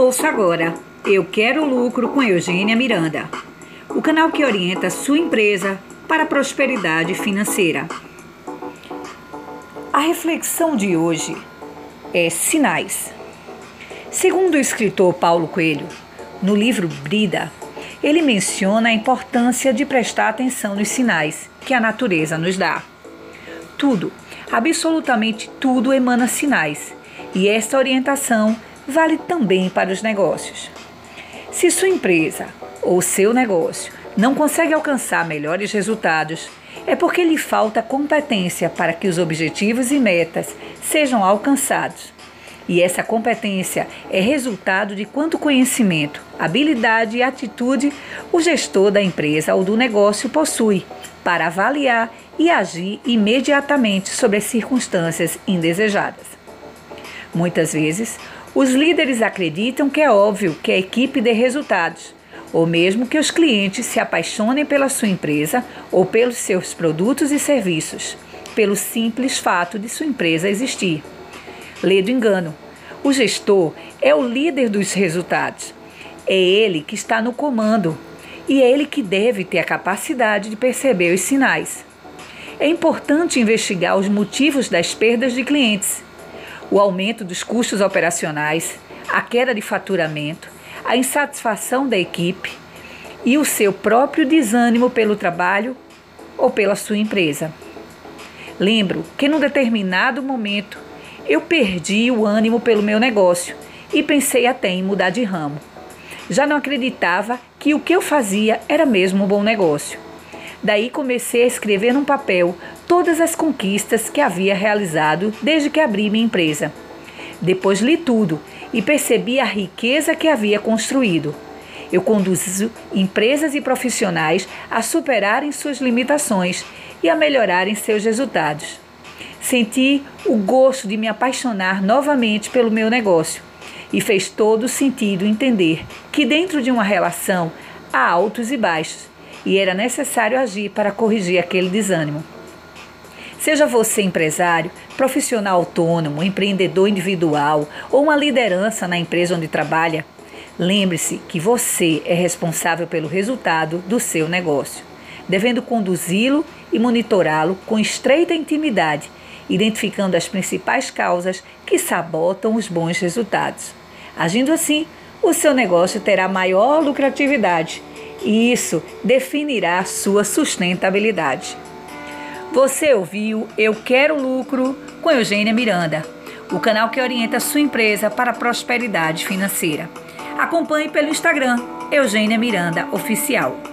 Ouça agora Eu Quero Lucro com Eugênia Miranda, o canal que orienta sua empresa para a prosperidade financeira. A reflexão de hoje é sinais. Segundo o escritor Paulo Coelho, no livro Brida, ele menciona a importância de prestar atenção nos sinais que a natureza nos dá. Tudo, absolutamente tudo emana sinais, e esta orientação vale também para os negócios. Se sua empresa ou seu negócio não consegue alcançar melhores resultados, é porque lhe falta competência para que os objetivos e metas sejam alcançados. E essa competência é resultado de quanto conhecimento, habilidade e atitude o gestor da empresa ou do negócio possui para avaliar e agir imediatamente sobre as circunstâncias indesejadas. Muitas vezes, os líderes acreditam que é óbvio que a equipe dê resultados, ou mesmo que os clientes se apaixonem pela sua empresa ou pelos seus produtos e serviços, pelo simples fato de sua empresa existir. Lê do engano. O gestor é o líder dos resultados. É ele que está no comando e é ele que deve ter a capacidade de perceber os sinais. É importante investigar os motivos das perdas de clientes o aumento dos custos operacionais, a queda de faturamento, a insatisfação da equipe e o seu próprio desânimo pelo trabalho ou pela sua empresa. Lembro que num determinado momento eu perdi o ânimo pelo meu negócio e pensei até em mudar de ramo. Já não acreditava que o que eu fazia era mesmo um bom negócio. Daí comecei a escrever num papel todas as conquistas que havia realizado desde que abri minha empresa. Depois li tudo e percebi a riqueza que havia construído. Eu conduzo empresas e profissionais a superarem suas limitações e a melhorarem seus resultados. Senti o gosto de me apaixonar novamente pelo meu negócio e fez todo sentido entender que dentro de uma relação há altos e baixos e era necessário agir para corrigir aquele desânimo. Seja você empresário, profissional autônomo, empreendedor individual ou uma liderança na empresa onde trabalha, lembre-se que você é responsável pelo resultado do seu negócio, devendo conduzi-lo e monitorá-lo com estreita intimidade, identificando as principais causas que sabotam os bons resultados. Agindo assim, o seu negócio terá maior lucratividade e isso definirá sua sustentabilidade. Você ouviu Eu Quero Lucro com Eugênia Miranda, o canal que orienta sua empresa para a prosperidade financeira. Acompanhe pelo Instagram Eugênia Miranda Oficial.